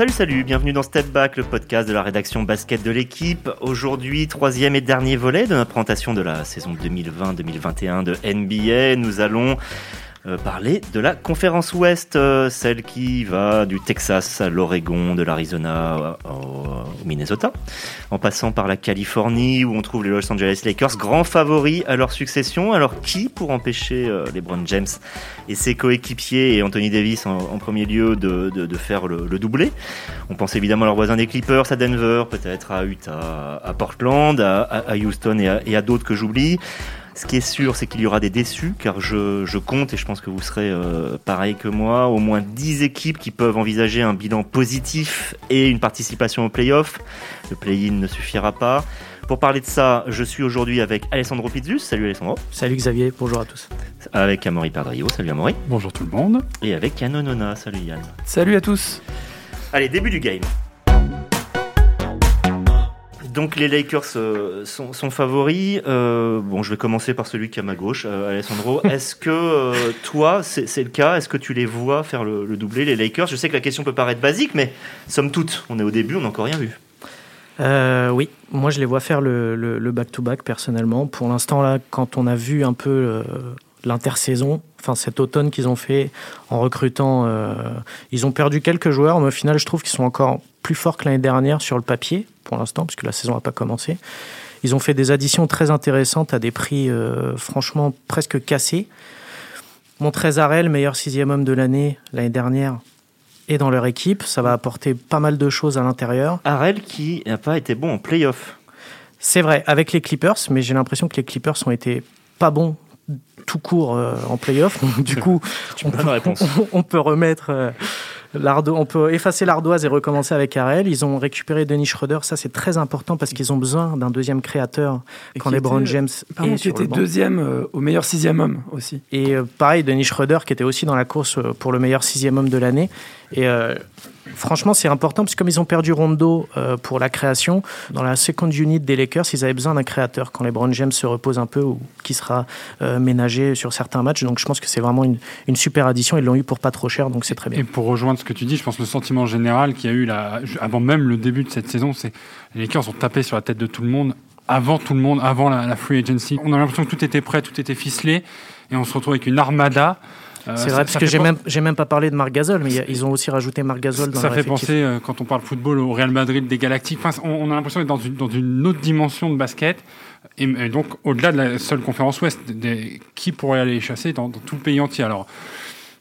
Salut, salut, bienvenue dans Step Back, le podcast de la rédaction basket de l'équipe. Aujourd'hui, troisième et dernier volet de notre de la saison 2020-2021 de NBA. Nous allons euh, parler de la conférence Ouest, euh, celle qui va du Texas à l'Oregon, de l'Arizona au, Minnesota, en passant par la Californie où on trouve les Los Angeles Lakers, grands favoris à leur succession. Alors qui pour empêcher euh, LeBron James et ses coéquipiers et Anthony Davis en, premier lieu de, faire le, doublé? On pense évidemment à leurs voisins des Clippers, à Denver, peut-être à Utah, à Portland, à, Houston et à d'autres que j'oublie. Ce qui est sûr, c'est qu'il y aura des déçus, car je, compte, et je pense que vous serez euh, pareil que moi, au moins 10 équipes qui peuvent envisager un bilan positif et une participation au play-off. Le play-in ne suffira pas. Pour parler de ça, je suis aujourd'hui avec Alessandro Pizzus. Salut Alessandro. Salut Xavier, bonjour à tous. Avec Amaury Perdrio. Salut Amaury. Bonjour tout le monde. Et avec Yann Onona. Salut Yann. Salut à tous. Allez, début du game. Donc les Lakers euh, sont, favoris. Euh, bon, je vais commencer par celui qui est à ma gauche, euh, Alessandro. Est-ce que toi, c'est le cas? Est-ce que tu les vois faire le, doublé, les Lakers? Je sais que la question peut paraître basique, mais somme toute, on est au début, on n'a encore rien vu. oui, moi je les vois faire le back-to-back personnellement. Pour l'instant, là, quand on a vu un peu l'intersaison, enfin cet automne qu'ils ont fait en recrutant, ils ont perdu quelques joueurs, mais au final, je trouve qu'ils sont encore plus forts que l'année dernière sur le papier pour l'instant, puisque la saison n'a pas commencé. Ils ont fait des additions très intéressantes à des prix euh, franchement presque cassés. Montrezarel, meilleur sixième homme de l'année l'année dernière, est dans leur équipe. Ça va apporter pas mal de choses à l'intérieur. Arel qui n'a pas été bon en playoff. C'est vrai, avec les Clippers, mais j'ai l'impression que les Clippers ont été pas bons tout court euh, en playoff. du coup, on peut, on, peut, remettre euh, on peut effacer l'ardoise et recommencer avec Arel. Ils ont récupéré Denis Schroeder. Ça, c'est très important parce qu'ils ont besoin d'un deuxième créateur quand LeBron James pardon, qui était deuxième euh, au meilleur sixième homme aussi. Et euh, pareil, Denis Schroeder qui était aussi dans la course euh, pour le meilleur sixième homme de l'année. Et franchement, c'est important parce que comme ils ont perdu Rondo pour la création, dans la second unit des Lakers, ils avaient besoin d'un créateur quand LeBron James se repose un peu ou qui sera ménagé sur certains matchs. Donc je pense que c'est vraiment une, une, super addition. Ils l'ont eu pour pas trop cher, donc c'est très bien. Et pour rejoindre ce que tu dis, je pense que le sentiment général qu'il y a eu là, avant même le début de cette saison, c'est les Lakers ont tapé sur la tête de tout le monde avant tout le monde, avant la, free agency. On a l'impression que tout était prêt, tout était ficelé, et on se retrouve avec une armada. Euh, c'est vrai, parce que j'ai même, même pas parlé de Marc Gasol, mais ils ont aussi rajouté Marc Gasol dans Ça fait penser, euh, quand on parle football, au Real Madrid des Galactiques. Enfin, on, a l'impression d'être dans une, dans une autre dimension de basket. Et, donc, au-delà de la seule conférence Ouest, des, qui pourrait aller chasser dans, dans tout le pays entier? Alors,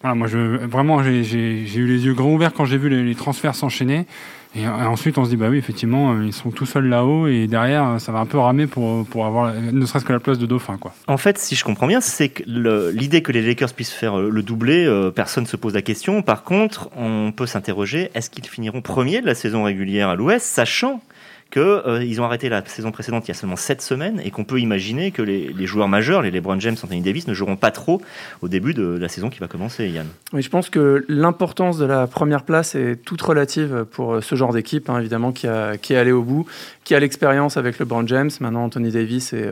voilà, moi, je, vraiment, j'ai eu les yeux grands ouverts quand j'ai vu les, transferts s'enchaîner. Et, ensuite, on se dit, bah oui, effectivement, euh, ils sont tout seuls là-haut et derrière, euh, ça va un peu ramer pour, avoir ne serait-ce que la place de dauphin. Quoi. En fait, si je comprends bien, c'est que l'idée que les Lakers puissent faire euh, le doublé, personne ne se pose la question. Par contre, on peut s'interroger, est-ce qu'ils finiront premiers de la saison régulière à l'Ouest, sachant qu'ils euh, ont arrêté la saison précédente il y a seulement 7 semaines et qu'on peut imaginer que les, joueurs majeurs, les LeBron James, Anthony Davis, ne joueront pas trop au début de la saison qui va commencer, Yann. Oui, je pense que l'importance de la première place est toute relative pour euh, ce genre d'équipe, hein, évidemment, qui, est allé au bout, qui a l'expérience avec LeBron James. Maintenant, Anthony Davis est,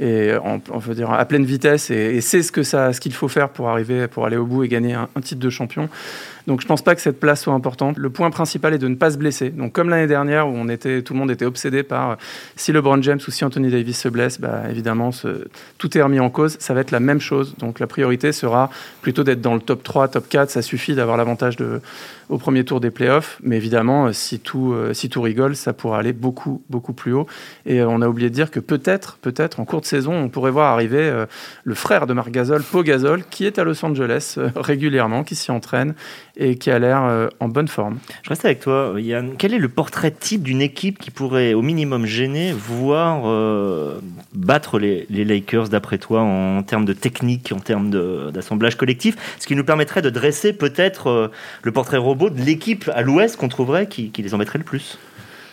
euh, on dire, à pleine vitesse et, sait ce qu'il faut faire pour arriver, pour aller au bout et gagner un titre de champion. Donc je pense pas que cette place soit importante. Le point principal est de ne pas se blesser. Donc comme l'année dernière où on était, tout le monde était obsédé par euh, si LeBron James ou si Anthony Davis se blesse, bah, évidemment tout est remis en cause. Ça va être la même chose. Donc la priorité sera plutôt d'être dans le top 3, top 4. Ça suffit d'avoir l'avantage au premier tour des playoffs. Mais évidemment, euh, si tout, euh, si tout rigole, ça pourra aller beaucoup, beaucoup plus haut. Et on a oublié de dire que peut-être, peut-être, en cours de saison, on pourrait voir arriver le frère de Marc Gasol, Pau Gasol, qui est à Los Angeles régulièrement, qui s'y entraîne et qui a l'air euh, en bonne forme. Je reste avec toi, Yann. Quel est le portrait type d'une équipe qui pourrait au minimum gêner, voire euh, battre les, Lakers d'après toi en termes de technique, en termes d'assemblage collectif? Ce qui nous permettrait de dresser peut-être euh, le portrait robot de l'équipe à l'ouest qu'on trouverait qui, qui les embêterait le plus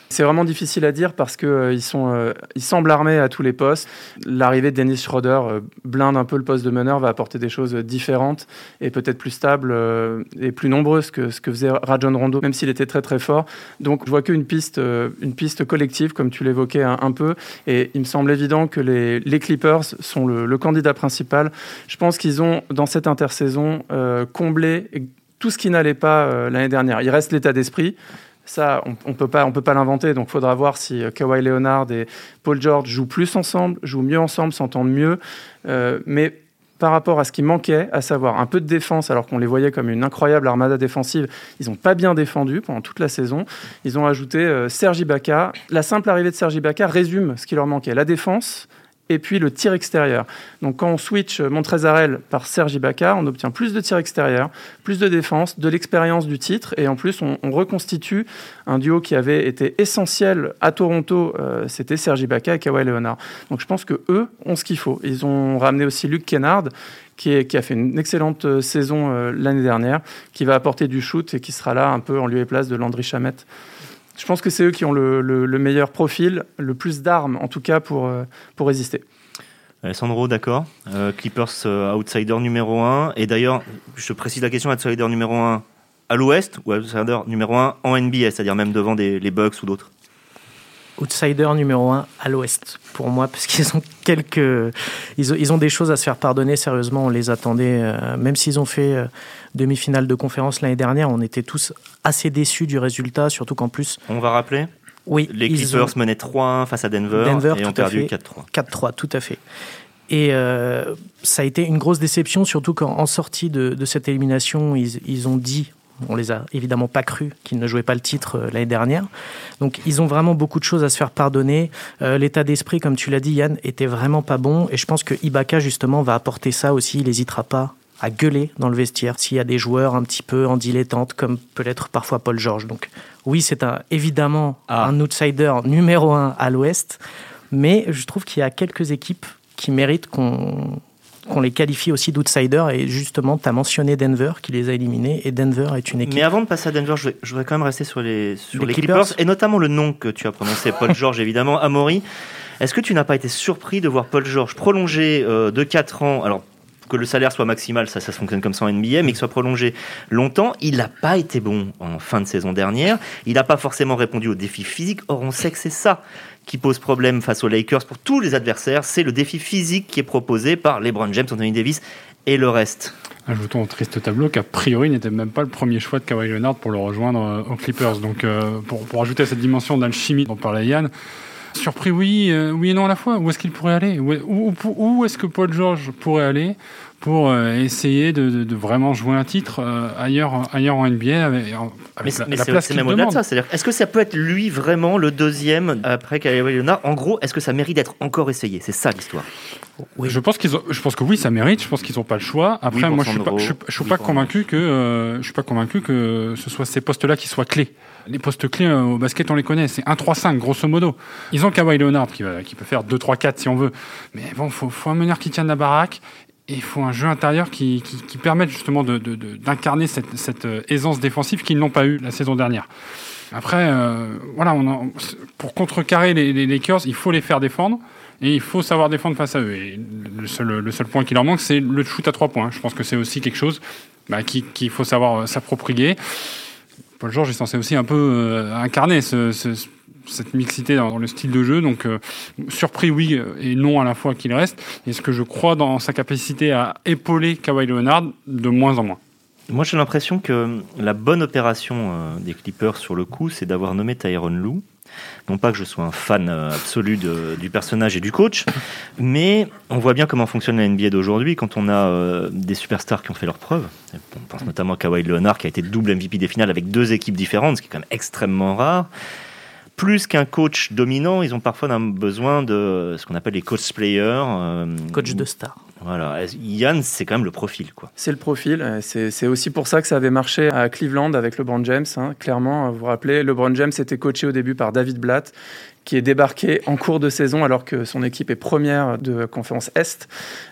c'est vraiment difficile à dire parce qu'ils euh, euh, ils semblent armés à tous les postes. L'arrivée de Dennis Schroeder euh, blinde un peu le poste de meneur, va apporter des choses différentes et peut-être plus stables et plus nombreuses que ce que faisait Rajon Rondo, même s'il était très très fort. Donc je vois qu'une piste, une piste collective, comme tu l'évoquais un, peu. Et il me semble évident que les, Clippers sont le, candidat principal. Je pense qu'ils ont, dans cette intersaison, comblé tout ce qui n'allait pas l'année dernière. Il reste l'état d'esprit. Ça, on ne peut pas, on peut pas l'inventer. Donc, il faudra voir si Kawhi Leonard et Paul George jouent plus ensemble, jouent mieux ensemble, s'entendent mieux. mais par rapport à ce qui manquait, à savoir un peu de défense, alors qu'on les voyait comme une incroyable armada défensive. Ils n'ont pas bien défendu pendant toute la saison. Ils ont ajouté euh, Sergi Baca. La simple arrivée de Sergi Baca résume ce qui leur manquait. La défense, et puis le tir extérieur. Donc quand on switch Montrezarel par Sergi Ibaka, on obtient plus de tir extérieur, plus de défense, de l'expérience du titre, et en plus on, reconstitue un duo qui avait été essentiel à Toronto, euh, c'était Sergi Ibaka et Kawhi Leonard. Donc je pense que eux ont ce qu'il faut. Ils ont ramené aussi Luke Kennard, qui, a fait une excellente euh, saison euh, l'année dernière, qui va apporter du shoot et qui sera là un peu en lieu et place de Landry Chamette. Je pense que c'est eux qui ont le, meilleur profil, le plus d'armes en tout cas pour, euh, pour résister. Alessandro, d'accord. Euh, Clippers euh, outsider numéro 1. Et d'ailleurs, je précise la question outsider numéro 1 à l'ouest ou outsider numéro 1 en NBA, c'est-à-dire même devant des, les Bucks ou d'autres? Outsider numéro un à l'Ouest pour moi parce qu'ils ont quelques ils ont, des choses à se faire pardonner sérieusement on les attendait euh, même s'ils ont fait euh, demi-finale de conférence l'année dernière on était tous assez déçus du résultat surtout qu'en plus on va rappeler? Oui les Clippers menaient 3-1 face à Denver, et ont perdu 4-3 4-3 tout à fait. Et euh, ça a été une grosse déception, surtout quand en sortie de, de cette élimination, ils, ils, ont dit on les a évidemment pas cru qu'ils ne jouaient pas le titre euh, l'année dernière. Donc ils ont vraiment beaucoup de choses à se faire pardonner. Euh, l'état d'esprit, comme tu l'as dit, Yann, était vraiment pas bon. Et je pense que Ibaka, justement, va apporter ça aussi. Il n'hésitera pas à gueuler dans le vestiaire s'il y a des joueurs un petit peu en dilettante, comme peut l'être parfois Paul George. Donc oui, c'est un, évidemment ah. un outsider numéro un à l'Ouest. Mais je trouve qu'il y a quelques équipes qui méritent qu'on qu'on les qualifie aussi d'outsiders. Et justement, tu as mentionné Denver qui les a éliminés. Et Denver est une équipe. Mais avant de passer à Denver, je voudrais quand même rester sur les, sur les, Clippers. Et notamment le nom que tu as prononcé, Paul George, évidemment, Amaury. Est-ce que tu n'as pas été surpris de voir Paul George prolonger euh, de 4 ans? Alors, que le salaire soit maximal, ça, ça fonctionne comme ça en NBA, mais qu'il soit prolongé longtemps. Il n'a pas été bon en fin de saison dernière. Il n'a pas forcément répondu aux défis physiques. Or, on sait que c'est ça qui pose problème face aux Lakers pour tous les adversaires. C'est le défi physique qui est proposé par LeBron James, Anthony Davis et le reste. Ajoutons au triste tableau qu'a priori n'était même pas le premier choix de Kawhi Leonard pour le rejoindre euh, aux Clippers. Donc euh, pour, pour ajouter à cette dimension d'alchimie dont parlait Yann, surpris oui, euh, oui et non à la fois. Où est-ce qu'il pourrait aller? Où est-ce que Paul George pourrait aller? Pour euh, essayer de, vraiment jouer un titre euh, ailleurs, ailleurs en NBA avec, avec mais, la, c'est même au-delà de ça. C'est-à-dire, est-ce que ça peut être lui vraiment le deuxième après Kawhi Leonard? En gros, est-ce que ça mérite d'être encore essayé? C'est ça l'histoire. Oui. Je pense qu'ils ont, je pense que oui, ça mérite. Je pense qu'ils n'ont pas le choix. Après, moi, je suis pas, je, suis pas convaincu que, euh, je suis pas convaincu que ce soit ces postes-là qui soient clés. Les postes clés au basket, on les connaît. C'est 1-3-5, grosso modo. Ils ont Kawhi Leonard qui, qui peut faire 2-3-4 si on veut. Mais bon, faut, faut un meneur qui tienne la baraque. Il faut un jeu intérieur qui, qui, permette justement d'incarner cette, cette, euh, aisance défensive qu'ils n'ont pas eu la saison dernière. Après, euh, voilà, on pour contrecarrer les, les, Lakers, il faut les faire défendre et il faut savoir défendre face à eux. Et le seul, le seul point qui leur manque, c'est le shoot à trois points. Je pense que c'est aussi quelque chose bah, qu'il faut savoir euh, s'approprier. Paul George est censé aussi un peu incarner ce, ce, cette mixité dans le style de jeu. Donc, euh, surpris, oui, et non à la fois qu'il reste. est ce que je crois dans sa capacité à épauler Kawhi Leonard de moins en moins. Moi, j'ai l'impression que la bonne opération euh, des Clippers sur le coup, c'est d'avoir nommé Tyron Lou. Non pas que je sois un fan euh, absolu du personnage et du coach, mais on voit bien comment fonctionne la NBA d'aujourd'hui quand on a des superstars qui ont fait leurs preuves. On pense notamment à Kawhi Leonard qui a été double MVP des finales avec deux équipes différentes, ce qui est quand même extrêmement rare plus qu'un coach dominant, ils ont parfois besoin de ce qu'on appelle les coach players. Euh, coach de star. Voilà, Yann, c'est quand même le profil. quoi. C'est le profil. Euh, c'est aussi pour ça que ça avait marché à Cleveland avec LeBron James. Hein. Clairement, vous vous rappelez, LeBron James était coaché au début par David Blatt, qui est débarqué en cours de saison alors que son équipe est première de conférence Est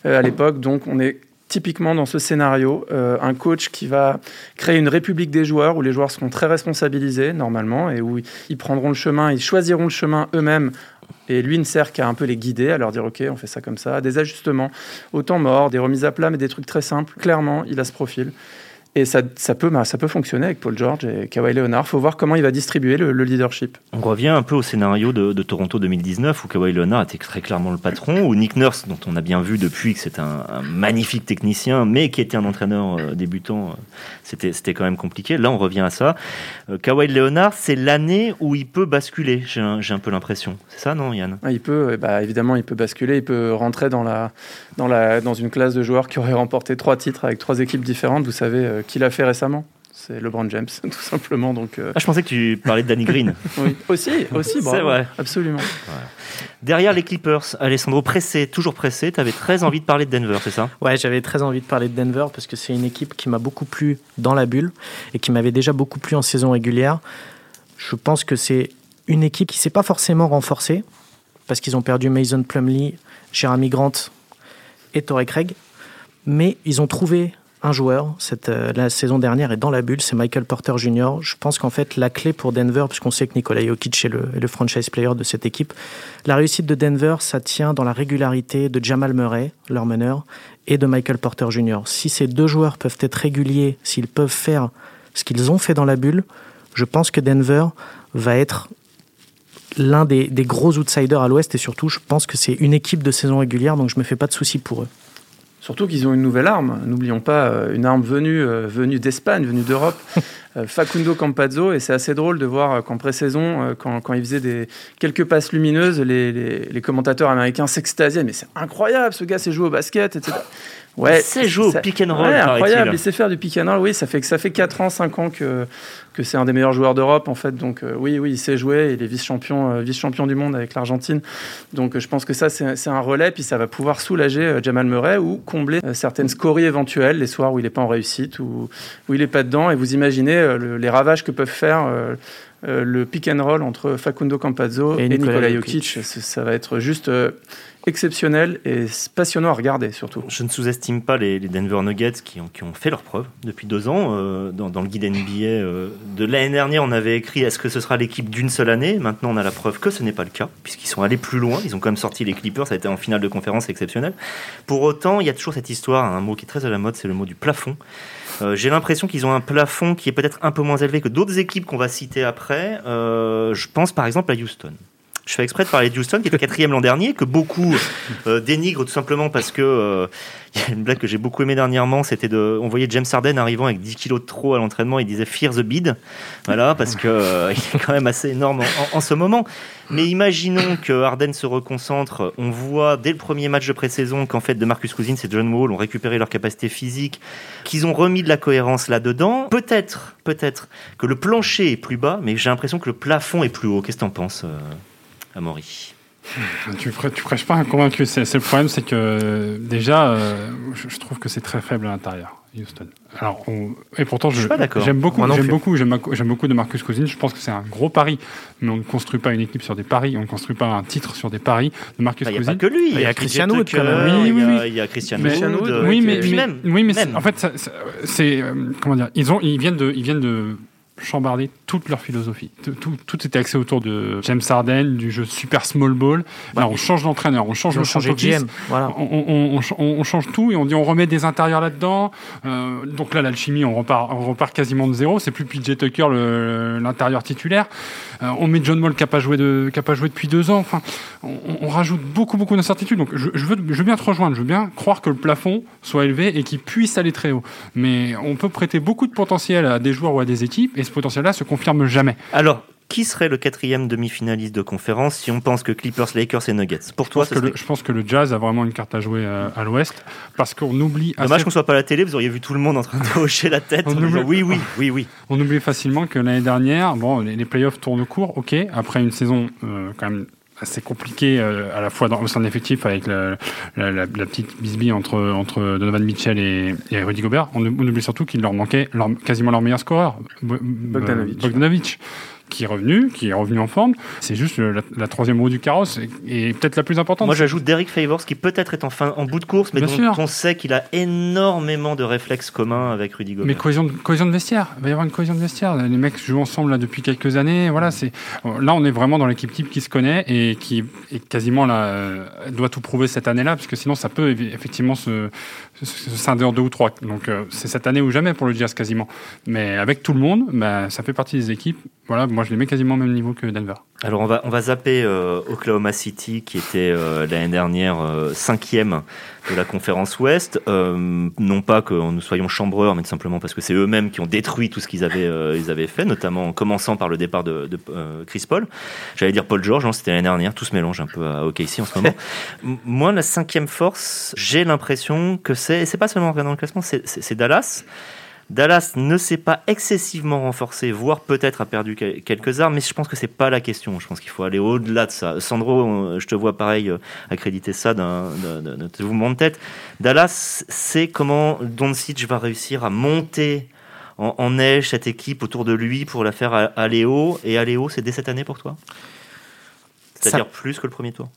euh, à l'époque. Donc on est typiquement dans ce scénario, euh, un coach qui va créer une république des joueurs où les joueurs seront très responsabilisés normalement et où ils prendront le chemin, ils choisiront le chemin eux-mêmes. Et lui ne sert qu'à un peu les guider, à leur dire ok, on fait ça comme ça, des ajustements au temps mort, des remises à plat, mais des trucs très simples. Clairement, il a ce profil. Et ça, ça, peut, ça peut fonctionner avec Paul George et Kawhi Leonard. Il faut voir comment il va distribuer le, leadership. On revient un peu au scénario de, Toronto 2019 où Kawhi Leonard était très clairement le patron, où Nick Nurse, dont on a bien vu depuis que c'est un, magnifique technicien, mais qui était un entraîneur euh, débutant, euh, c'était, c'était quand même compliqué. Là, on revient à ça. Euh, Kawhi Leonard, c'est l'année où il peut basculer, j'ai un, j'ai un peu l'impression. C'est ça, non, Yann? Ah, Il peut, bah, évidemment, il peut basculer, il peut rentrer dans, la, dans, la, dans une classe de joueurs qui aurait remporté trois titres avec trois équipes différentes. Vous savez qui l'a fait récemment c'est LeBron James, tout simplement. Donc, euh. ah, je pensais que tu parlais de Danny Green. oui, aussi, aussi, C'est vrai. Absolument. Derrière les Clippers, Alessandro pressé, toujours pressé, tu avais très envie de parler de Denver, c'est ça? Ouais, j'avais très envie de parler de Denver parce que c'est une équipe qui m'a beaucoup plu dans la bulle et qui m'avait déjà beaucoup plu en saison régulière. Je pense que c'est une équipe qui s'est pas forcément renforcée parce qu'ils ont perdu Mason Plumlee, Jeremy Grant et Torrey Craig, mais ils ont trouvé un joueur cette, euh, la saison dernière est dans la bulle, c'est Michael Porter Jr. Je pense qu'en fait, la clé pour Denver, puisqu'on sait que Nikola Jokic est le, le, franchise player de cette équipe, la réussite de Denver, ça tient dans la régularité de Jamal Murray, leur meneur, et de Michael Porter Jr. Si ces deux joueurs peuvent être réguliers, s'ils peuvent faire ce qu'ils ont fait dans la bulle, je pense que Denver va être l'un des, des gros outsiders à l'ouest et surtout, je pense que c'est une équipe de saison régulière, donc je me fais pas de soucis pour eux. Surtout qu'ils ont une nouvelle arme. N'oublions pas euh, une arme venue, euh, venue d'Espagne, venue d'Europe. Euh, Facundo Campazzo. Et c'est assez drôle de voir qu'en pré-saison, quand, quand, il faisait des, quelques passes lumineuses, les, les, commentateurs américains s'extasiaient. Mais c'est incroyable, ce gars sait jouer au basket, etc. Ouais, il sait jouer au pick and roll. incroyable, il sait faire du pick and roll. Oui, ça fait, ça fait 4 ans, 5 ans que, que c'est un des meilleurs joueurs d'Europe, en fait. Donc, euh, oui, oui, il sait jouer. Il est vice-champion euh, vice -champion du monde avec l'Argentine. Donc, euh, je pense que ça, c'est un relais. Puis, ça va pouvoir soulager Jamal Murray ou combler certaines scories éventuelles les soirs où il n'est pas en réussite ou où il n'est pas dedans. Et vous imaginez les ravages que peuvent faire. Le pick and roll entre Facundo Campazzo et, Nikola Jokic, ça va être juste exceptionnel et passionnant à regarder surtout. Je ne sous-estime pas les, Denver Nuggets qui ont, qui ont, fait leur preuve depuis deux ans. Euh, dans, le guide NBA euh, de l'année dernière, on avait écrit est-ce que ce sera l'équipe d'une seule année? Maintenant, on a la preuve que ce n'est pas le cas, puisqu'ils sont allés plus loin. Ils ont quand même sorti les Clippers, ça a été en finale de conférence exceptionnel. Pour autant, il y a toujours cette histoire, un mot qui est très à la mode, c'est le mot du plafond. Euh, j'ai l'impression qu'ils ont un plafond qui est peut-être un peu moins élevé que d'autres équipes qu'on va citer après. je pense par exemple à Houston. Je fais exprès de parler de Houston, qui était quatrième l'an dernier, que beaucoup euh, dénigrent tout simplement parce que euh, il y a une blague que j'ai beaucoup aimée dernièrement, c'était de, on voyait James Harden arrivant avec 10 kilos de trop à l'entraînement, il disait Fear the bid, voilà, parce que euh, il est quand même assez énorme en, ce moment. Mais imaginons que Harden se reconcentre, on voit dès le premier match de pré-saison qu'en fait de Marcus Cousins et John Wall ont récupéré leur capacité physique, qu'ils ont remis de la cohérence là-dedans. Peut-être, peut-être que le plancher est plus bas, mais j'ai l'impression que le plafond est plus haut. Qu'est-ce que t'en penses Amaury tu, tu prêches pas un convaincu. C'est, le problème, c'est que déjà, euh, je, trouve que c'est très faible à l'intérieur, Houston. Alors, et pourtant, je, j'aime beaucoup, j'aime beaucoup, j'aime, beaucoup de Marcus Cousins. Je pense que c'est un gros pari, mais on ne construit pas une équipe sur des paris, on ne construit pas un titre sur des paris. De Marcus Cousins. Il n'y a pas que lui. Il y a Christian Wood. Oui, oui, oui. Il y a Christian Wood. Oui, mais, même, oui, mais en fait, c'est euh, comment dire Ils ont, ils viennent de, ils viennent de chambarder toute leur philosophie. Tout, tout, était axé autour de James Harden, du jeu super small ball. Là, on change d'entraîneur, on change le GM. Voilà. On, on, change tout et on dit on remet des intérieurs là-dedans. Euh, donc là, l'alchimie, on repart, on repart quasiment de zéro. C'est plus PJ Tucker l'intérieur titulaire. Euh, on met John Wall qui n'a pas, joué de, pas joué depuis deux ans. Enfin, on, rajoute beaucoup, beaucoup d'incertitudes. Donc je, je, veux, je veux bien te rejoindre. Je veux bien croire que le plafond soit élevé et qu'il puisse aller très haut. Mais on peut prêter beaucoup de potentiel à des joueurs ou à des équipes et ce potentiel-là se confirme jamais. Alors, qui serait le quatrième demi-finaliste de conférence si on pense que Clippers, Lakers et Nuggets? Pour toi, je pense, que, je pense que le Jazz a vraiment une carte à jouer euh, à, l'Ouest parce qu'on oublie. Dommage qu'on soit pas à la télé, vous auriez vu tout le monde en train de hocher la tête. oui, oui, oui, oui. On oublie facilement que l'année dernière, bon, les, playoffs tournent court, ok, après une saison euh, quand même assez compliqué euh, à la fois dans, au sein de l'effectif avec la, petite bisbille entre, entre Donovan Mitchell et, Rudy Gobert. On, oublie surtout qu'il leur manquait quasiment leur meilleur scoreur, Bogdanovic. Qui est revenu, qui est revenu en forme. C'est juste la, troisième roue du carrosse et, peut-être la plus importante. Moi, j'ajoute Derek Favors qui peut-être est en, fin, en bout de course, mais dont on sait qu'il a énormément de réflexes communs avec Rudy Gobert. Mais cohésion de, cohésion de vestiaire. Il va y avoir une cohésion de vestiaire. Les mecs jouent ensemble là, depuis quelques années. Voilà, c'est là, on est vraiment dans l'équipe type qui se connaît et qui est quasiment là, doit tout prouver cette année-là, parce que sinon, ça peut effectivement se, scinder en deux ou trois. Donc, euh, c'est cette année ou jamais pour le Jazz quasiment. Mais avec tout le monde, bah, ça fait partie des équipes. Voilà, moi, je les mets quasiment au même niveau que Denver. Alors, on va, on va zapper euh, Oklahoma City, qui était l'année dernière cinquième de la conférence Ouest. Euh, non pas que nous soyons chambreurs, mais simplement parce que c'est eux-mêmes qui ont détruit tout ce qu'ils avaient, euh, ils avaient fait, notamment en commençant par le départ de, euh, Chris Paul. J'allais dire Paul George, c'était l'année dernière, tout se mélange un peu à OKC en ce moment. Moi, la cinquième force, j'ai l'impression que c'est, et c'est pas seulement en regardant le classement, c'est Dallas. Dallas ne s'est pas excessivement renforcé, voire peut-être a perdu quelques armes, mais je pense que c'est pas la question. Je pense qu'il faut aller au-delà de ça. Sandro, euh, je te vois pareil euh, accréditer ça d'un mouvement de tête. Dallas sait comment Doncic va réussir à monter en, neige cette équipe autour de lui pour la faire aller haut. Et aller haut, c'est dès cette année pour toi? C'est-à-dire plus que le premier tour?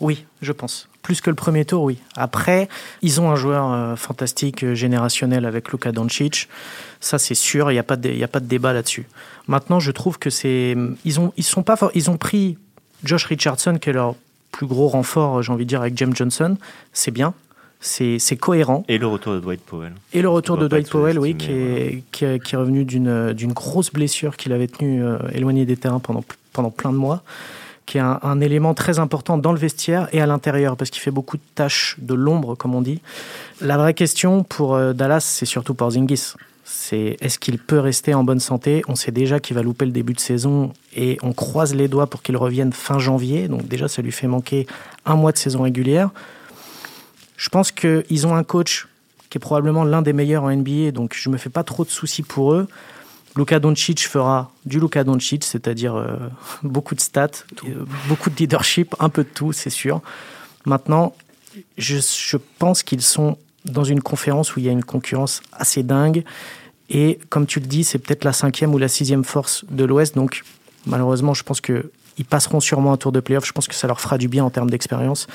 Oui, je pense. Plus que le premier tour, oui. Après, ils ont un joueur euh, fantastique, euh, générationnel avec Luka Doncic. Ça, c'est sûr. Il n'y a, pas de, a pas de débat là-dessus. Maintenant, je trouve que c'est. Ils ont, ils sont pas, ils ont pris Josh Richardson, qui est leur plus gros renfort, j'ai envie de dire, avec James Johnson. C'est bien. C'est cohérent. Et le retour de Dwight Powell. Et le retour de Dwight Powell, oui, qui est, qui, est, revenu d'une grosse blessure qu'il avait tenu euh, éloigné des terrains pendant, pendant plein de mois qui est un, élément très important dans le vestiaire et à l'intérieur, parce qu'il fait beaucoup de tâches de l'ombre, comme on dit. La vraie question pour euh, Dallas, c'est surtout pour Zingis. C'est est-ce qu'il peut rester en bonne santé? On sait déjà qu'il va louper le début de saison et on croise les doigts pour qu'il revienne fin janvier. Donc déjà, ça lui fait manquer un mois de saison régulière. Je pense qu'ils ont un coach qui est probablement l'un des meilleurs en NBA, donc je ne me fais pas trop de soucis pour eux. Luka Doncic fera du Luka Doncic, c'est-à-dire euh, beaucoup de stats, euh, beaucoup de leadership, un peu de tout, c'est sûr. Maintenant, je, je pense qu'ils sont dans une conférence où il y a une concurrence assez dingue. Et comme tu le dis, c'est peut-être la cinquième ou la sixième force de l'Ouest. Donc, malheureusement, je pense qu'ils passeront sûrement un tour de playoff. Je pense que ça leur fera du bien en termes d'expérience.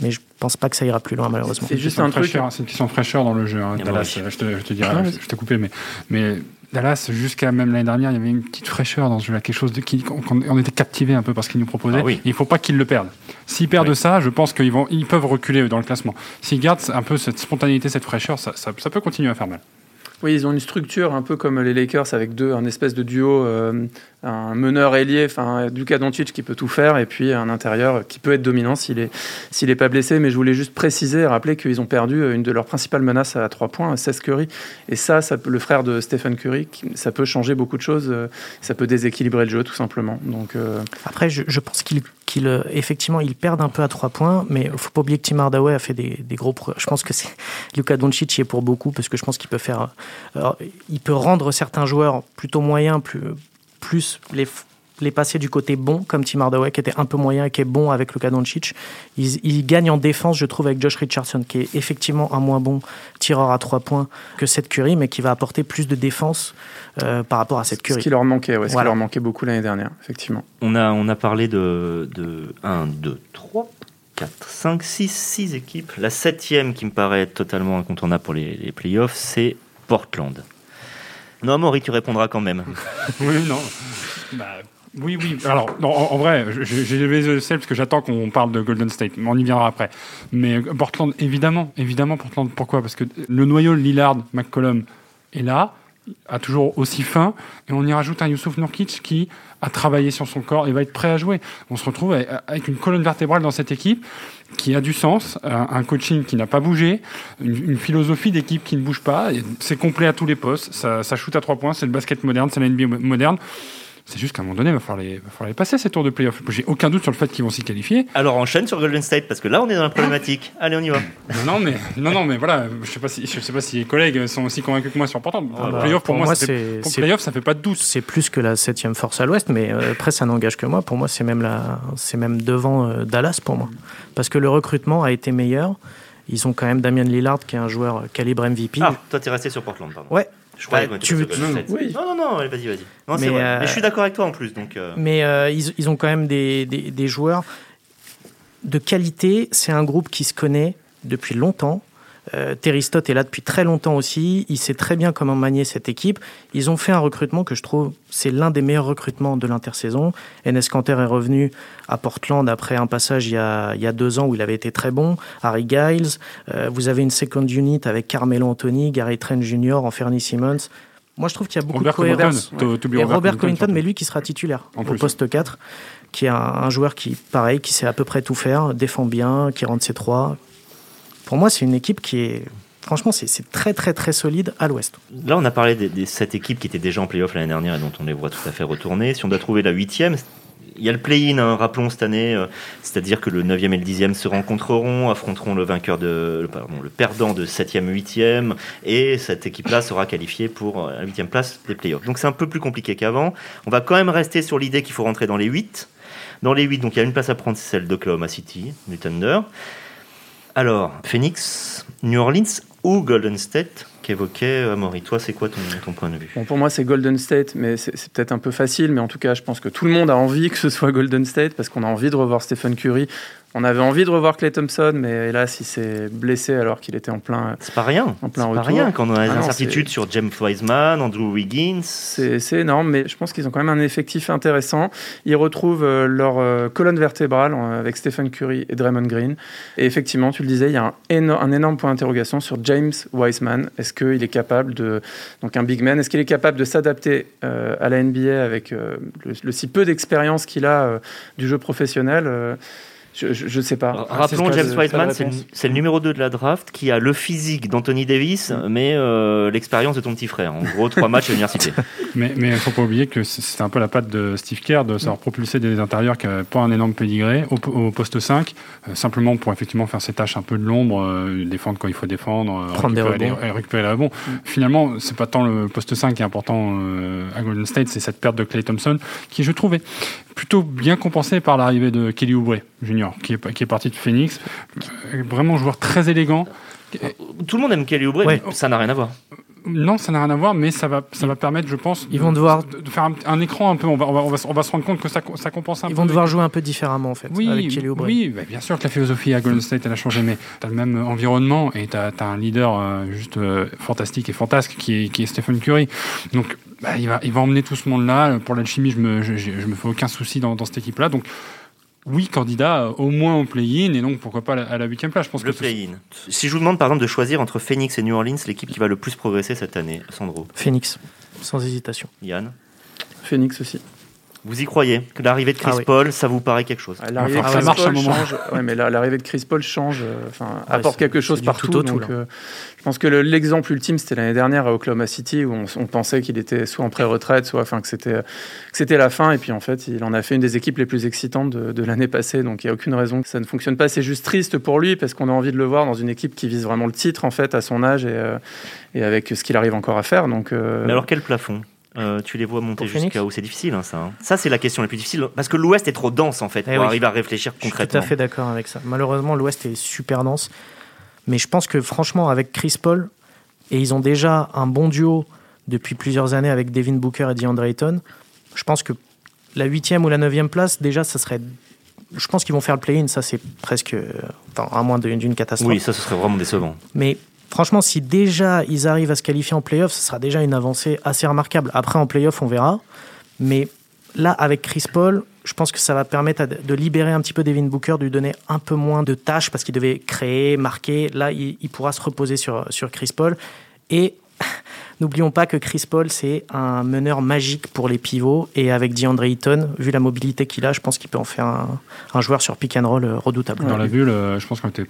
Mais je pense pas que ça ira plus loin, malheureusement. C'est juste un truc. C'est une question de fraîcheur dans le jeu. Hein, Dallas, je, te, je te dirais, ah, je, t'ai coupé, mais, mais Dallas, jusqu'à même l'année dernière, il y avait une petite fraîcheur dans ce jeu-là, quelque chose de qui, on, était captivé un peu par ce qu'ils nous proposaient. Ah il ne faut pas qu'ils le perdent. S'ils perdent ça, je pense qu'ils vont, ils peuvent reculer dans le classement. S'ils gardent un peu cette spontanéité, cette fraîcheur, ça, ça, peut continuer à faire mal. Oui, ils ont une structure un peu comme les Lakers avec deux, un espèce de duo euh, un meneur ailier, enfin Luka Doncic qui peut tout faire, et puis un intérieur qui peut être dominant s'il est s'il est pas blessé. Mais je voulais juste préciser rappeler qu'ils ont perdu une de leurs principales menaces à trois points, Seth Curry. Et ça, ça le frère de Stephen Curry, ça peut changer beaucoup de choses. Euh, ça peut déséquilibrer le jeu tout simplement. Donc euh, après, je, pense qu'il euh, effectivement ils perdent un peu à trois points, mais il faut pas oublier que Tim Hardaway a fait des, des gros. Je pense que c'est Luka Doncic y est pour beaucoup parce que je pense qu'il peut faire, il peut rendre certains joueurs plutôt moyens plus plus les, les passer du côté bon, comme Tim Hardaway, qui était un peu moyen et qui est bon avec Luka Doncic. Il, il gagne en défense, je trouve, avec Josh Richardson, qui est effectivement un moins bon tireur à trois points que cette Curry, mais qui va apporter plus de défense euh, par rapport à cette Curry. Ce qui leur manquait, ouais, ce qui leur manquait beaucoup l'année dernière, effectivement. On a, on a parlé de, de 1, 2, 3, 4, 5, 6, 6 équipes. La septième qui me paraît totalement incontournable pour les, les playoffs, c'est Portland. Non, Maury, tu répondras quand même. oui, non. Bah, oui, oui. Alors, en, vrai, j'ai levé le parce que j'attends qu'on parle de Golden State. Mais on y viendra après. Mais Portland, évidemment, évidemment, Portland. Pourquoi? Parce que le noyau Lillard, McCollum est là, a toujours aussi fin, et on y rajoute un Youssouf Nurkic qui a travaillé sur son corps et va être prêt à jouer. On se retrouve avec une colonne vertébrale dans cette équipe qui a du sens, un, coaching qui n'a pas bougé, une, philosophie d'équipe qui ne bouge pas. C'est complet à tous les postes. Ça, ça shoot à trois points. C'est le basket moderne, c'est la NBA moderne. C'est juste qu'à un moment donné, il va falloir les, va les passer ces tours de playoff. J'ai aucun doute sur le fait qu'ils vont s'y qualifier. Alors enchaîne sur Golden State parce que là on est dans la problématique. Allez, on y va. non, mais non, non, mais voilà, je sais pas si je sais pas si les collègues sont aussi convaincus que moi sur Portland. Ah bah, playoff pour, moi, c'est playoff, ça fait pas de doute. C'est plus que la septième force à l'Ouest, mais euh, après ça n'engage que moi. Pour moi, c'est même la, c'est même devant euh, Dallas pour moi, parce que le recrutement a été meilleur. Ils ont quand même Damien Lillard qui est un joueur calibre MVP. Ah, toi t'es resté sur Portland, pardon. Ouais, Je croyais Bah, tu veux- tu- oui. Non, non, non, allez, vas-y, vas-y. Non, c'est Mais, vrai. euh, Mais je suis d'accord avec toi en plus. Donc, euh, Mais euh, ils, ils ont quand même des, des- des joueurs de qualité. C'est un groupe qui se connaît depuis longtemps. Euh, Terry Stott est là depuis très longtemps aussi. Il sait très bien comment manier cette équipe. Ils ont fait un recrutement que je trouve c'est l'un des meilleurs recrutements de l'intersaison. Enes Kanter est revenu à Portland après un passage il y a, il y a deux ans où il avait été très bon. Harry Giles. Euh, vous avez une second unit avec Carmelo Anthony, Gary Trent Jr., Anthony Simmons. Moi, je trouve qu'il y a beaucoup Robert de cohérence. Covington. Et Robert Covington, surtout. mais lui qui sera titulaire En au plus. poste 4, qui est un, un joueur qui, pareil, qui sait à peu près tout faire, défend bien, qui rentre ses trois. Pour moi, c'est une équipe qui est. Franchement, c'est très, très, très solide à l'ouest. Là, on a parlé des sept équipes qui étaient déjà en playoff l'année dernière et dont on les voit tout à fait retourner. Si on doit trouver la huitième, il y a le play-in, hein, rappelons cette année, euh, c'est-à-dire que le 9e et le 10e se rencontreront, affronteront le vainqueur de, pardon, le perdant de 7e, 8e, et cette équipe-là sera qualifiée pour euh, la 8e place des playoffs. Donc c'est un peu plus compliqué qu'avant. On va quand même rester sur l'idée qu'il faut rentrer dans les 8. Dans les 8, donc il y a une place à prendre, c'est celle d'Oklahoma City, du Thunder. Alors, Phoenix, New Orleans ou Golden State qu'évoquait euh, Amaury. Toi, c'est quoi ton, ton point de vue? Bon, pour moi, c'est Golden State, mais c'est peut-être un peu facile. Mais en tout cas, je pense que tout le monde a envie que ce soit Golden State parce qu'on a envie de revoir Stephen Curry. On avait envie de revoir Clay Thompson, mais hélas, il s'est blessé alors qu'il était en plein. C'est pas rien. En plein C'est pas retour. rien quand on a des Ah non, incertitudes sur James Wiseman, Andrew Wiggins. C'est énorme, mais je pense qu'ils ont quand même un effectif intéressant. Ils retrouvent euh, leur euh, colonne vertébrale euh, avec Stephen Curry et Draymond Green. Et effectivement, tu le disais, il y a un, éno- un énorme point d'interrogation sur James Wiseman. Est-ce qu'il est capable de, donc un big man, est-ce qu'il est capable de s'adapter euh, à la NBA avec euh, le, le si peu d'expérience qu'il a euh, du jeu professionnel Je ne sais pas. Rappelons C'est pas James Wiseman, c'est le, numéro 2 de la draft qui a le physique d'Anthony Davis, mais euh, l'expérience de ton petit frère. En gros, trois matchs à l'université. Mais il ne faut pas oublier que c'est- un peu la patte de Steve Kerr de savoir propulser des intérieurs qui n'avaient pas un énorme pédigré au, au poste 5, euh, simplement pour effectivement faire ses tâches un peu de l'ombre, euh, défendre quand il faut défendre, Prendre des récupérer, rebonds. les, récupérer les rebonds. Finalement, c'est pas tant le poste 5 qui est important euh, à Golden State, c'est cette perte de Clay Thompson qui, je trouvais, plutôt bien compensée par l'arrivée de Kelly Oubre Qui est, qui est parti de Phoenix. Vraiment joueur très élégant. Tout le monde aime Kelly Oubre, Ouais. mais ça n'a rien à voir. Non, ça n'a rien à voir, mais ça va, ça va permettre, je pense, Ils de- vont devoir- de, de faire un, un écran un peu. On va, on va, on va, se- on va se rendre compte que ça, ça compense un Ils peu. vont devoir jouer un peu différemment, en fait, Oui, avec Kelly Oubre. oui bah, bien sûr que la philosophie à Golden State elle a changé, mais tu as le même environnement et tu as, un leader euh, juste euh, fantastique et fantasque qui est, qui est Stephen Curry. Donc bah, il, va, il va emmener tout ce monde-là. Pour l'alchimie, je me, je, je- je me fais aucun souci dans, dans cette équipe-là. Donc oui, candidat euh, au moins au play-in et donc pourquoi pas à la- huitième place. Je pense Le play-in. Si je vous demande par exemple de choisir entre Phoenix et New Orleans, l'équipe qui va le plus progresser cette année, Sandro, Phoenix, sans hésitation. Yann, Phoenix aussi. Vous y croyez que l'arrivée de Chris Ah oui. Paul, ça vous paraît quelque chose Ouais, L'arrivée Il de Chris ça Paul marche à un moment. change. Ouais, mais la- l'arrivée de Chris Paul change, euh, enfin, Ouais, apporte quelque chose partout. tout au donc, euh, je pense que le- l'exemple ultime, c'était l'année dernière à Oklahoma City, où on, on pensait qu'il était soit en pré-retraite, soit enfin, que c'était que c'était la fin. Et puis en fait, il en a fait une des équipes les plus excitantes de, de l'année passée. Donc il n'y a aucune raison que ça ne fonctionne pas. C'est juste triste pour lui, parce qu'on a envie de le voir dans une équipe qui vise vraiment le titre, en fait, à son âge et, euh, et avec ce qu'il arrive encore à faire. Donc, euh, Mais alors quel plafond? Euh, tu les vois monter Pour jusqu'à où c'est difficile hein, ça. hein. Ça c'est la question la plus difficile parce que l'Ouest est trop dense en fait pour Eh oui. arriver à réfléchir Je suis tout concrètement. à fait d'accord avec ça. Malheureusement, l'Ouest est super dense. Mais je pense que franchement, avec Chris Paul, et ils ont déjà un bon duo depuis plusieurs années avec Devin Booker et DeAndre Ayton, je pense que la huitième ou la neuvième place, déjà, ça serait... Je pense qu'ils vont faire le play-in, ça c'est presque... euh, Enfin, à moins d'une catastrophe. Oui, ça ce serait vraiment décevant. Mais franchement, si déjà ils arrivent à se qualifier en playoff, ce sera déjà une avancée assez remarquable. Après, en playoff, on verra. Mais là, avec Chris Paul, je pense que ça va permettre de libérer un petit peu Devin Booker, de lui donner un peu moins de tâches parce qu'il devait créer, marquer. Là, il, il pourra se reposer sur, sur Chris Paul. Et n'oublions pas que Chris Paul, c'est un meneur magique pour les pivots. Et avec DeAndre Ayton, vu la mobilité qu'il a, je pense qu'il peut en faire un, un joueur sur pick and roll euh, redoutable. Dans la bulle, euh, je pense qu'il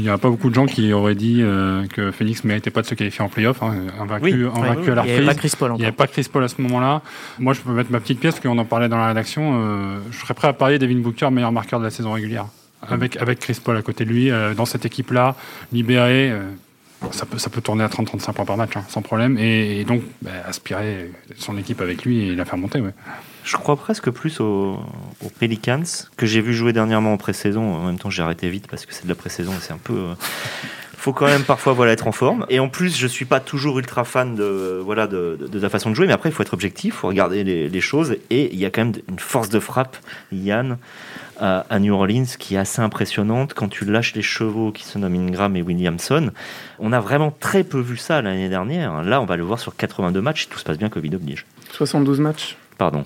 n'y a pas beaucoup de gens qui auraient dit euh, que Phoenix ne méritait pas de se qualifier en playoff, hein, invaincu, Oui, invaincu oui, à la Il n'y avait pas reprise. Chris Paul Il n'y avait pas Chris Paul à ce moment-là. Moi, je peux mettre ma petite pièce, parce qu'on en parlait dans la rédaction. euh, je serais prêt à parier Devin Booker, meilleur marqueur de la saison régulière. Avec, avec Chris Paul à côté de lui, euh, dans cette équipe-là, libéré, euh, ça, peut, ça peut tourner à 30-35 points par match, hein, sans problème. Et, donc, bah, aspirer son équipe avec lui et la faire monter. Je crois presque plus aux, aux Pelicans que j'ai vu jouer dernièrement en pré-saison. En même temps, j'ai arrêté vite parce que c'est de la pré-saison et c'est un peu euh, faut quand même parfois voilà être en forme. Et en plus, je suis pas toujours ultra fan de voilà de, de, ta façon de jouer, mais après il faut être objectif, faut regarder les, les choses. Et il y a quand même une force de frappe, Yann, à, à, New Orleans qui est assez impressionnante quand tu lâches les chevaux qui se nomment Ingram et Williamson. On a vraiment très peu vu ça l'année dernière. Là, on va le voir sur 82 matchs. Si tout se passe bien, Covid oblige. 72 matchs. Pardon.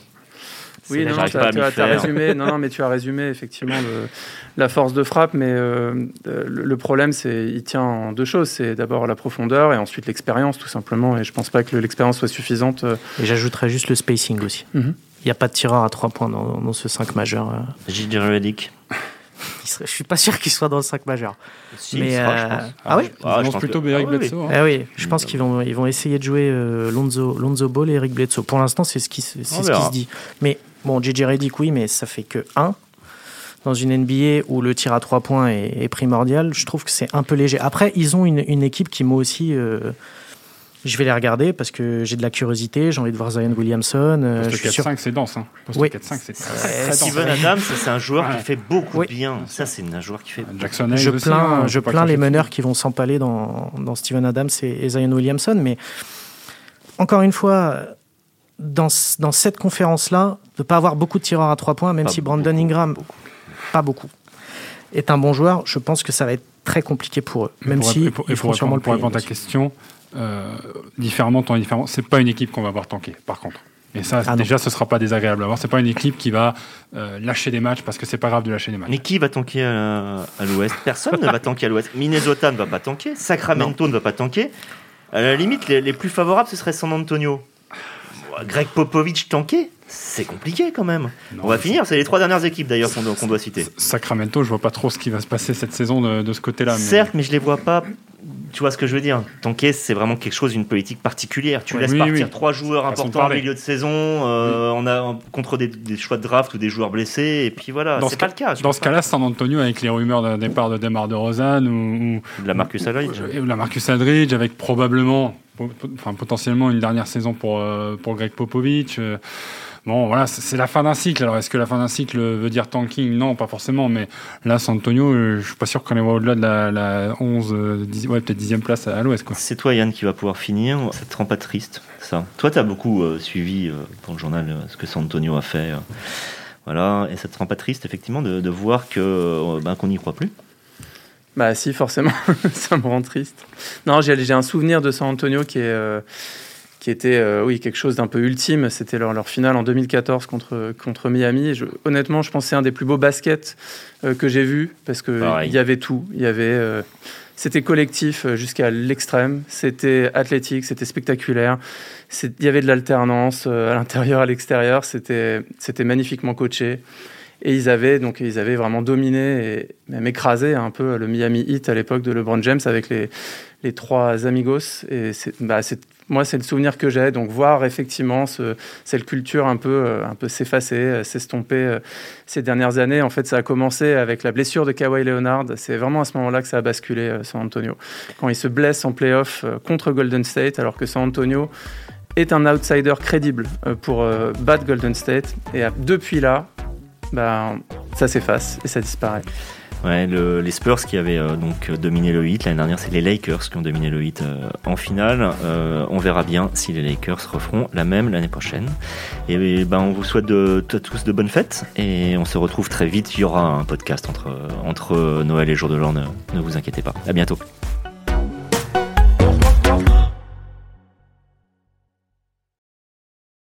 Oui, non, tu as, résumé, non, non, mais tu as résumé effectivement le, la force de frappe, mais euh, le, problème, c'est il tient en deux choses. C'est d'abord la profondeur et ensuite l'expérience, tout simplement. Et je pense pas que l'expérience soit suffisante. Euh. Et j'ajouterais juste le spacing aussi. Mhm. Il n'y a pas de tireur à trois points dans, dans ce 5 majeur. Euh. J.J. Redick. Je suis pas sûr qu'il soit dans le 5 majeur. Si, mais sera, je pense. Ah, oui ah, Je pense plutôt que... Eric ah, Bledsoe. Hein. Ah, oui, je pense qu'ils vont, ils vont essayer de jouer Lonzo, Lonzo Ball et Eric Bledsoe. Pour l'instant, c'est ce qui, c'est ce qui se dit. Mais Bon, JJ Redick, oui, mais ça fait que 1. Dans une NBA où le tir à 3 points est, primordial, je trouve que c'est un peu léger. Après, ils ont une, équipe qui, moi aussi, euh, je vais les regarder parce que j'ai de la curiosité, j'ai envie de voir Zion Williamson. Euh, Poste 4-5, c'est dense. Hein. Poste oui. 4-5, c'est très, dense. Steven Adams, c'est un joueur qui fait beaucoup bien. Ça, c'est un joueur qui fait. Jackson je plains, hein, je plains les meneurs qui vont s'empaler dans, dans Steven Adams et, et Zion Williamson, mais encore une fois, dans, dans cette conférence-là, de ne pas avoir beaucoup de tireurs à trois points, même si Brandon Ingram, pas beaucoup, est un bon joueur, je pense que ça va être très compliqué pour eux. Même si pour, ils pour, sûrement pour répondre à ta question, euh, différemment, ton différent, c'est pas une équipe qu'on va voir tanker, par contre. Et ça, ah déjà, ce sera pas désagréable à voir. C'est pas une équipe qui va euh, lâcher des matchs parce que c'est pas grave de lâcher des matchs. Mais qui va tanker à, l'Ouest? Personne ne va tanker à l'Ouest. Minnesota ne va pas tanker. Sacramento ne va pas tanker. À la limite, les, les plus favorables, ce serait San Antonio. Greg Popovich tanké c'est compliqué quand même. on va finir, c'est les trois dernières équipes d'ailleurs qu'on doit citer. Sacramento, je vois pas trop ce qui va se passer cette saison de, ce côté-là. Certes, mais je les vois pas. Tu vois ce que je veux dire Tanker, c'est vraiment quelque chose, une politique particulière. Tu laisses partir trois joueurs importants au milieu de saison, euh, on a contre des, choix de draft ou des joueurs blessés, et puis voilà. C'est pas le cas. Dans ce cas-là, San Antonio avec les rumeurs d'un départ de Demar de Rosanne ou, de la Marcus Aldridge, ou la Marcus Aldridge avec probablement, enfin potentiellement une dernière saison pour euh, pour Greg Popovich. Euh, Bon, voilà, c'est la fin d'un cycle. Alors, est-ce que la fin d'un cycle veut dire tanking? Non, pas forcément. Mais là, San Antonio, euh, je suis pas sûr qu'on est au-delà de la, 11, 10, euh, ouais, peut-être 10e place à, l'ouest. C'est toi, Yann, qui va pouvoir finir. Ça te rend pas triste, ça? Toi, tu as beaucoup suivi dans le journal ce que San Antonio a fait. voilà, et ça te rend pas triste, effectivement, de, voir que ben, qu'on n'y croit plus? Bah si, forcément, ça me rend triste. Non, j'ai un souvenir de San Antonio qui est, qui était euh, oui, quelque chose d'un peu ultime. C'était leur, leur, finale en 2014 contre, contre Miami. je, honnêtement, je pense que c'est un des plus beaux baskets euh, que j'ai vu parce qu'il y avait tout. Il y avait, euh, c'était collectif jusqu'à l'extrême. C'était athlétique, c'était spectaculaire. Il y avait de l'alternance à l'intérieur, à l'extérieur. C'était, c'était magnifiquement coaché. Et ils avaient, donc, ils avaient vraiment dominé et même écrasé un peu le Miami Heat à l'époque de LeBron James avec les, les trois amigos. Et c'est, bah, moi, c'est le souvenir que j'ai. Donc, voir effectivement ce, cette culture un peu, euh, un peu s'effacer, euh, s'estomper euh, ces dernières années. En fait, ça a commencé avec la blessure de Kawhi Leonard. C'est vraiment à ce moment-là que ça a basculé San Antonio. Quand il se blesse en playoff contre Golden State, alors que San Antonio est un outsider crédible pour battre Golden State. Et depuis là, ben, ça s'efface et ça disparaît. Ouais, les Spurs qui avaient euh, donc dominé le 8 l'année dernière, c'est les Lakers qui ont dominé le 8 euh, en finale. Euh, on verra bien si les Lakers referont la même l'année prochaine. Et ben, on vous souhaite de, tous de bonnes fêtes et on se retrouve très vite. Il y aura un podcast entre, entre Noël et Jour de l'An, ne, ne vous inquiétez pas. À bientôt.